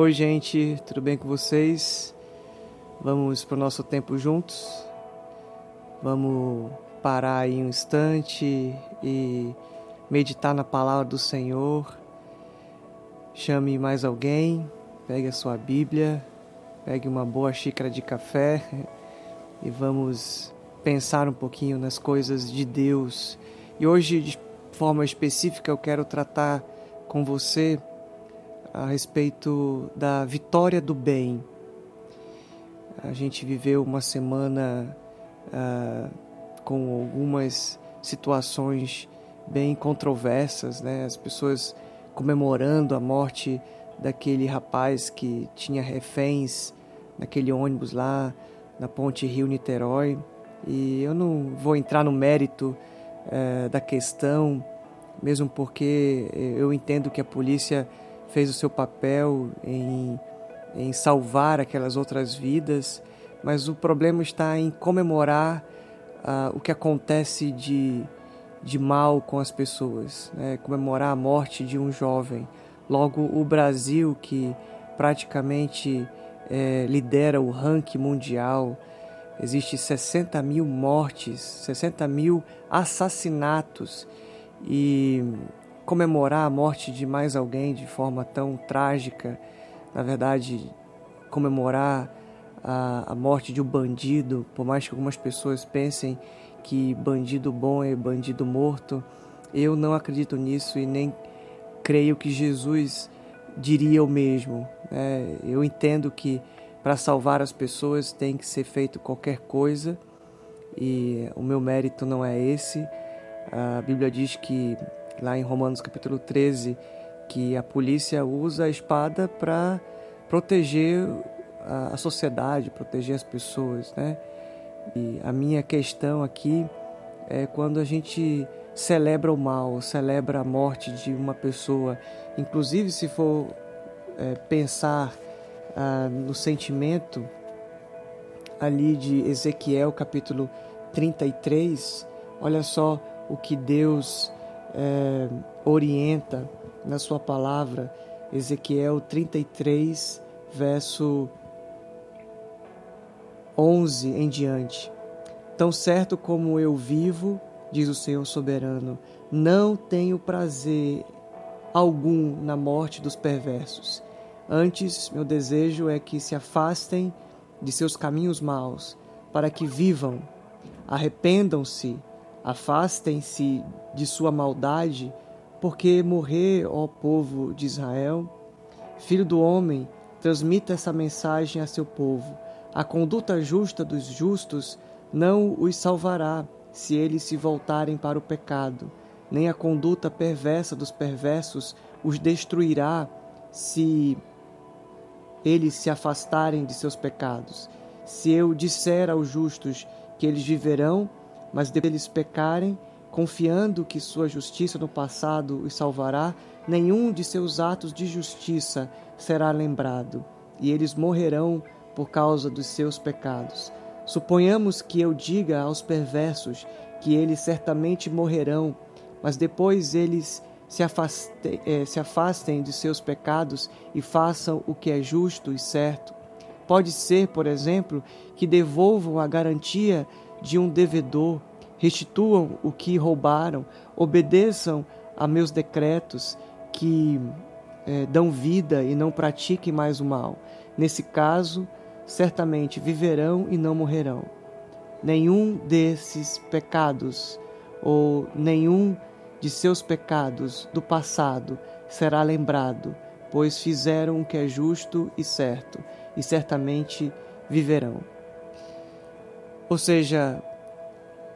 Oi, gente, tudo bem com vocês? Vamos para o nosso tempo juntos? Vamos parar aí um instante e meditar na palavra do Senhor. Chame mais alguém, pegue a sua Bíblia, pegue uma boa xícara de café e vamos pensar um pouquinho nas coisas de Deus. E hoje, de forma específica, eu quero tratar com você a respeito da vitória do bem. A gente viveu uma semana ah, com algumas situações bem controversas, né? As pessoas comemorando a morte daquele rapaz que tinha reféns naquele ônibus lá na ponte Rio-Niterói. E eu não vou entrar no mérito eh, da questão, mesmo porque eu entendo que a polícia fez o seu papel em, em salvar aquelas outras vidas, mas o problema está em comemorar uh, o que acontece de, de mal com as pessoas, né? comemorar a morte de um jovem. Logo, o Brasil, que praticamente é, lidera o ranking mundial, existe 60 mil mortes, 60 mil assassinatos e comemorar a morte de mais alguém de forma tão trágica, na verdade, comemorar a, a morte de um bandido, por mais que algumas pessoas pensem que bandido bom é bandido morto, eu não acredito nisso e nem creio que Jesus diria o mesmo. Né? Eu entendo que para salvar as pessoas tem que ser feito qualquer coisa e o meu mérito não é esse. A Bíblia diz que lá em Romanos capítulo 13, que a polícia usa a espada para proteger a, sociedade, proteger as pessoas, né? E a minha questão aqui é quando a gente celebra o mal, celebra a morte de uma pessoa, inclusive se for é, pensar ah, no sentimento ali de Ezequiel capítulo 33, olha só o que Deus é, orienta na sua palavra, Ezequiel 33, verso 11 em diante. Tão certo como eu vivo, diz o Senhor soberano, não tenho prazer algum na morte dos perversos. Antes, meu desejo é que se afastem de seus caminhos maus, para que vivam. Arrependam-se Afastem-se de sua maldade, porque morrer, ó povo de Israel. Filho do homem, transmita essa mensagem a seu povo. A conduta justa dos justos não os salvará se eles se voltarem para o pecado, nem a conduta perversa dos perversos os destruirá se eles se afastarem de seus pecados. Se eu disser aos justos que eles viverão, mas depois pecarem, confiando que sua justiça no passado os salvará, nenhum de seus atos de justiça será lembrado, e eles morrerão por causa dos seus pecados. Suponhamos que eu diga aos perversos que eles certamente morrerão, mas depois eles se afastem, eh, se afastem de seus pecados e façam o que é justo e certo. Pode ser, por exemplo, que devolvam a garantia de um devedor, restituam o que roubaram, obedeçam a meus decretos que é, dão vida e não pratiquem mais o mal. Nesse caso, certamente viverão e não morrerão. Nenhum desses pecados ou nenhum de seus pecados do passado será lembrado, pois fizeram o que é justo e certo, e certamente viverão. Ou seja,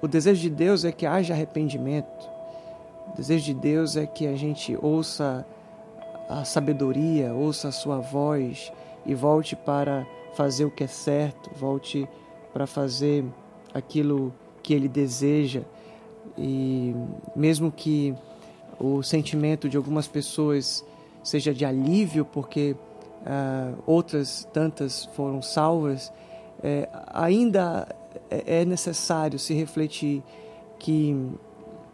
o desejo de Deus é que haja arrependimento. O desejo de Deus é que a gente ouça a sabedoria, ouça a sua voz e volte para fazer o que é certo, volte para fazer aquilo que ele deseja. E mesmo que o sentimento de algumas pessoas seja de alívio, porque uh, outras tantas foram salvas, é, ainda é, é necessário se refletir que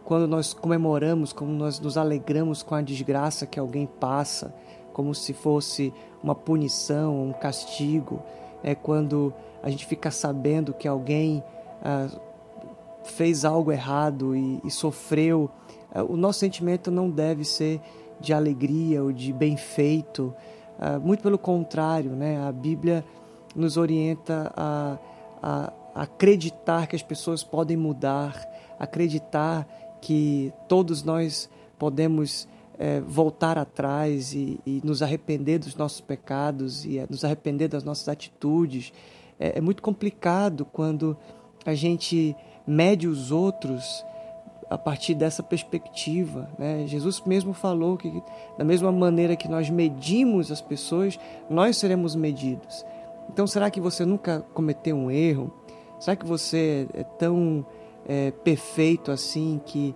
quando nós comemoramos, como nós nos alegramos com a desgraça que alguém passa, como se fosse uma punição, um castigo. É quando a gente fica sabendo que alguém ah, fez algo errado e, e sofreu, ah, o nosso sentimento não deve ser de alegria ou de bem feito. Ah, muito pelo contrário, né? a Bíblia nos orienta a, a, a acreditar que as pessoas podem mudar, acreditar que todos nós podemos é, voltar atrás e, e, nos arrepender dos nossos pecados e nos arrepender das nossas atitudes. É, é muito complicado quando a gente mede os outros a partir dessa perspectiva. Né? Jesus mesmo falou que, da mesma maneira que nós medimos as pessoas, nós seremos medidos. Então, será que você nunca cometeu um erro? Será que você é tão é, perfeito assim que,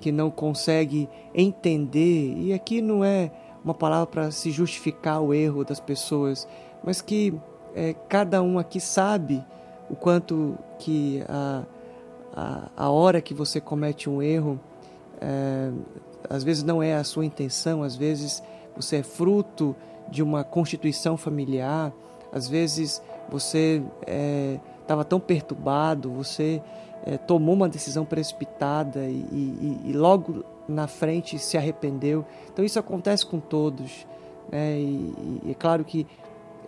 que não consegue entender? E aqui não é uma palavra para se justificar o erro das pessoas, mas que é, cada um aqui sabe o quanto que a, a, a hora que você comete um erro, é, às vezes não é a sua intenção, às vezes você é fruto de uma constituição familiar, às vezes você estava tão perturbado, você é, tomou uma decisão precipitada e, e, e, logo na frente se arrependeu. Então isso acontece com todos. Né? E, e é claro que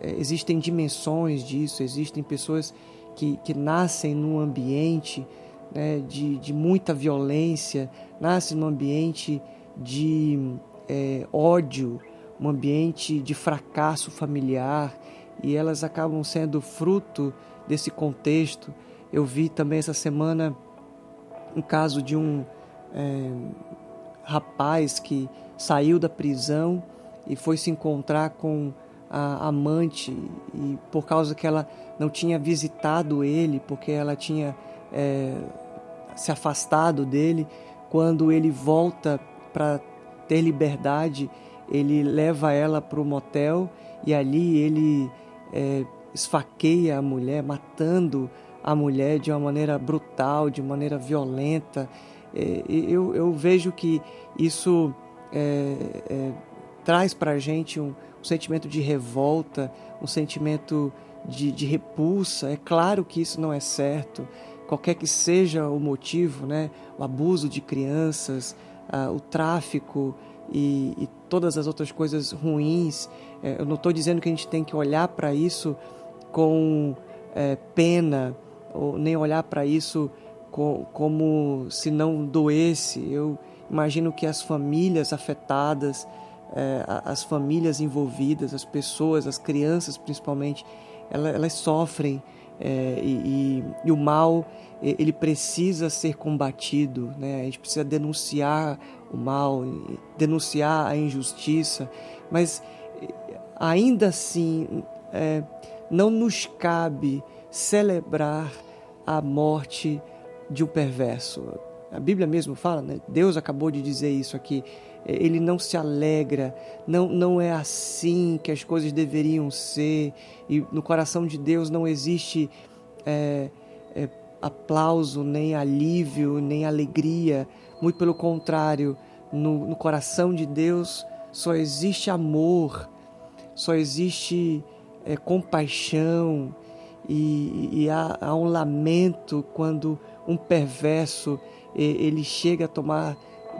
é, existem dimensões disso, existem pessoas que, que nascem num ambiente né, de, de muita violência, nascem num ambiente de é, ódio, um ambiente de fracasso familiar e elas acabam sendo fruto desse contexto. Eu vi também essa semana um caso de um é, rapaz que saiu da prisão e foi se encontrar com a amante e por causa que ela não tinha visitado ele, porque ela tinha é, se afastado dele, quando ele volta para ter liberdade, ele leva ela para o motel e ali ele é, esfaqueia a mulher, matando a mulher de uma maneira brutal, de maneira violenta. É, eu, eu vejo que isso é, é, traz para a gente um, um, sentimento de revolta, um sentimento de, de, repulsa. É claro que isso não é certo, qualquer que seja o motivo, né? o abuso de crianças, ah, o tráfico e, e, todas as outras coisas ruins. É, eu não estou dizendo que a gente tem que olhar para isso com é, pena, ou nem olhar para isso com, como se não doesse. Eu imagino que as famílias afetadas, é, as famílias envolvidas, as pessoas, as crianças principalmente, elas, elas sofrem é, e, e, e, o mal ele precisa ser combatido, né? a gente precisa denunciar o mal, denunciar a injustiça, mas ainda assim é, não nos cabe celebrar a morte de um perverso. A Bíblia mesmo fala, né? Deus acabou de dizer isso aqui. Ele não se alegra, não, não é assim que as coisas deveriam ser, e no coração de Deus não existe é, é, aplauso, nem alívio, nem alegria. Muito pelo contrário, no, no coração de Deus só existe amor, só existe é, compaixão e, e há, há, um lamento quando um perverso ele chega a tomar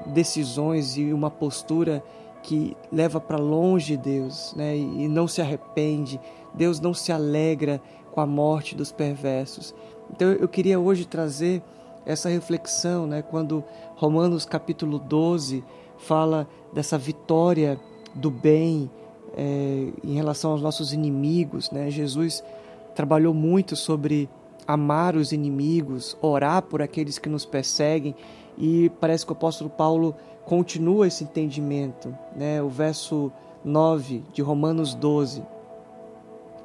decisões e uma postura que leva para longe de Deus né, e não se arrepende. Deus não se alegra com a morte dos perversos. Então eu queria hoje trazer essa reflexão, né, quando Romanos capítulo 12 fala dessa vitória do bem é, em relação aos nossos inimigos. Né? Jesus trabalhou muito sobre amar os inimigos, orar por aqueles que nos perseguem, e parece que o apóstolo Paulo continua esse entendimento. Né? O verso 9 de Romanos 12.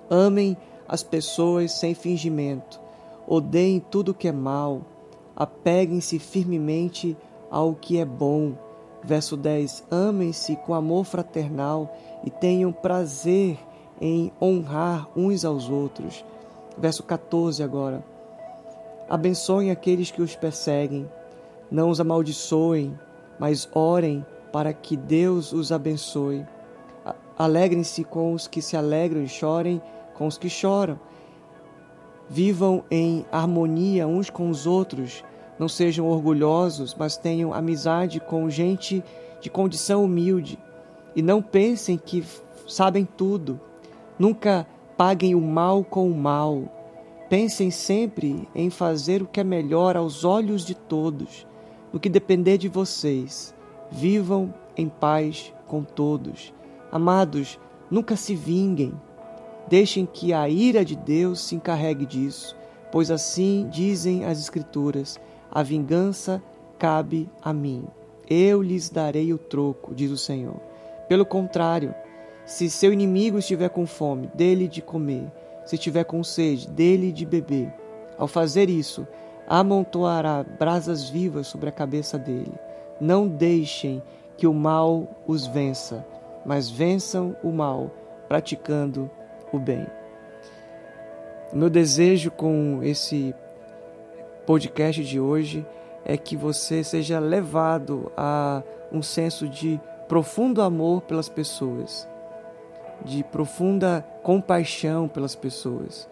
Amem as pessoas sem fingimento, odeiem tudo que é mal, apeguem-se firmemente ao que é bom. Verso 10: Amem-se com amor fraternal e tenham prazer em honrar uns aos outros. Verso 14 agora. Abençoem aqueles que os perseguem, não os amaldiçoem, mas orem para que Deus os abençoe. alegrem-se com os que se alegram e chorem com os que choram. Vivam em harmonia uns com os outros, não sejam orgulhosos, mas tenham amizade com gente de condição humilde. E não pensem que sabem tudo. Nunca paguem o mal com o mal. Pensem sempre em fazer o que é melhor aos olhos de todos. No que depender de vocês, vivam em paz com todos. Amados, nunca se vinguem. Deixem que a ira de Deus se encarregue disso, pois assim dizem as Escrituras: a vingança cabe a mim. Eu lhes darei o troco, diz o Senhor. Pelo contrário, se seu inimigo estiver com fome, dele de comer. Se estiver com sede, dele de beber. Ao fazer isso, amontoará brasas vivas sobre a cabeça dele. Não deixem que o mal os vença, mas vençam o mal praticando o bem. Meu desejo com esse podcast de hoje é que você seja levado a um senso de profundo amor pelas pessoas, de profunda compaixão pelas pessoas.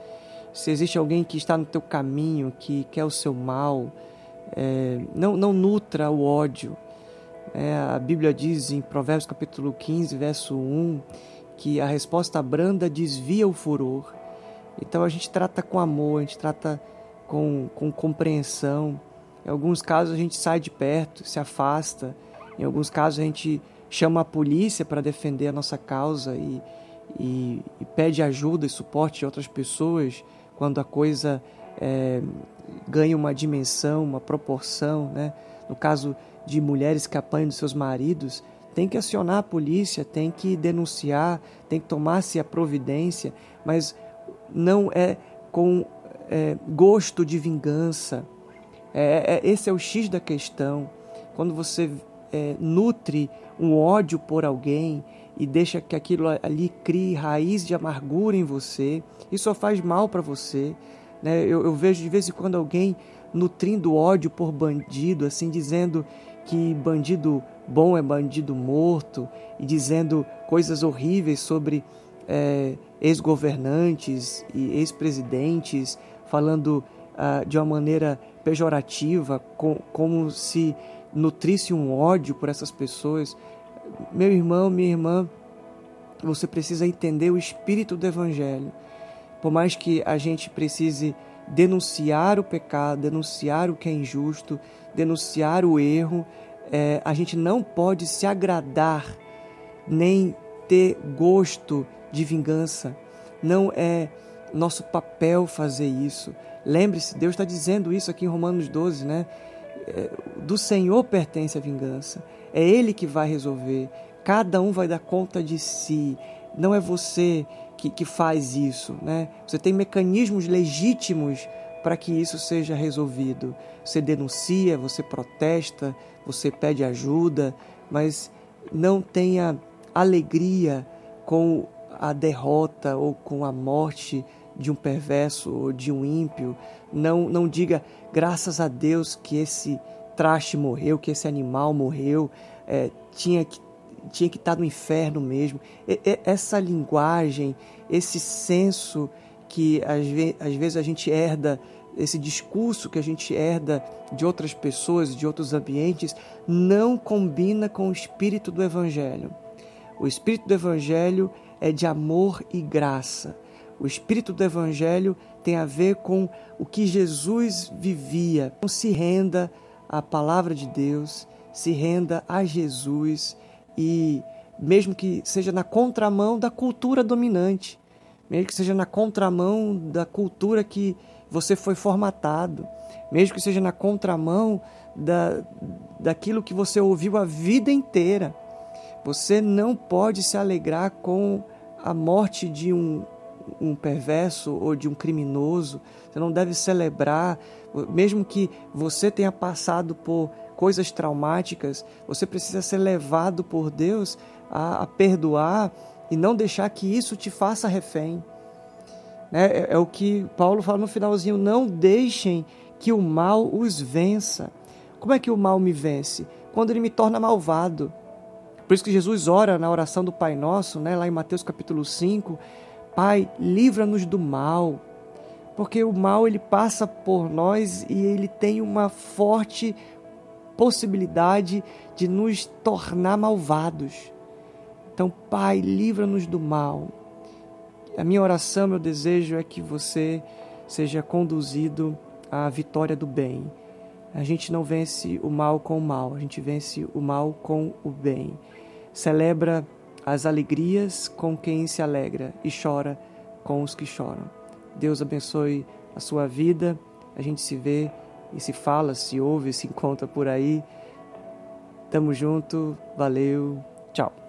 Se existe alguém que está no teu caminho, que quer o seu mal, é, não, não nutra o ódio. É, a Bíblia diz em Provérbios capítulo 15, verso 1, que a resposta branda desvia o furor. Então a gente trata com amor, a gente trata com, com compreensão. Em alguns casos a gente sai de perto, se afasta. Em alguns casos a gente chama a polícia para defender a nossa causa e, e, e, pede ajuda e suporte de outras pessoas quando a coisa é, ganha uma dimensão, uma proporção. Né? No caso de mulheres que apanham dos seus maridos, tem que acionar a polícia, tem que denunciar, tem que tomar-se a providência, mas não é com é, gosto de vingança. É, é, esse é o X da questão. Quando você é, nutre um ódio por alguém e deixa que aquilo ali crie raiz de amargura em você, isso só faz mal para você. Né? Eu, eu vejo de vez em quando alguém nutrindo ódio por bandido, assim, dizendo que bandido bom é bandido morto e dizendo coisas horríveis sobre é, ex-governantes e ex-presidentes, falando ah, de uma maneira pejorativa, com, como se nutrisse um ódio por essas pessoas. Meu irmão, minha irmã, você precisa entender o espírito do Evangelho. Por mais que a gente precise denunciar o pecado, denunciar o que é injusto, denunciar o erro, é, a gente não pode se agradar nem ter gosto de vingança. Não é nosso papel fazer isso. Lembre-se, Deus está dizendo isso aqui em Romanos 12, né? É, do Senhor pertence a vingança. É Ele que vai resolver. Cada um vai dar conta de si. Não é você que, que faz isso, né? Você tem mecanismos legítimos para que isso seja resolvido. Você denuncia, você protesta, você pede ajuda, mas não tenha alegria com a derrota ou com a morte de um perverso ou de um ímpio. Não, não diga graças a Deus que esse traste morreu, que esse animal morreu, é, tinha que tinha que estar no inferno mesmo. E, e, essa linguagem, esse senso que às, ve às vezes a gente herda esse discurso que a gente herda de outras pessoas, de outros ambientes, não combina com o espírito do Evangelho. O espírito do Evangelho é de amor e graça. O espírito do Evangelho tem a ver com o que Jesus vivia. Então, se renda à palavra de Deus, se renda a Jesus e, mesmo que seja na contramão da cultura dominante, mesmo que seja na contramão da cultura que você foi formatado, mesmo que seja na contramão da, daquilo que você ouviu a vida inteira. Você não pode se alegrar com a morte de um, um perverso ou de um criminoso. Você não deve celebrar, mesmo que você tenha passado por coisas traumáticas, você precisa ser levado por Deus a, a perdoar e não deixar que isso te faça refém. Né? É, é o que Paulo fala no finalzinho: não deixem que o mal os vença. Como é que o mal me vence? Quando ele me torna malvado. Por isso que Jesus ora na oração do Pai Nosso, né, lá em Mateus capítulo 5, Pai, livra-nos do mal, porque o mal ele passa por nós e ele tem uma forte possibilidade de nos tornar malvados. Então, Pai, livra-nos do mal. A minha oração, meu desejo é que você seja conduzido à vitória do bem. A gente não vence o mal com o mal, a gente vence o mal com o bem. Celebra as alegrias com quem se alegra e chora com os que choram. Deus abençoe a sua vida. A gente se vê e se fala, se ouve, se encontra por aí. Tamo junto. Valeu. Tchau.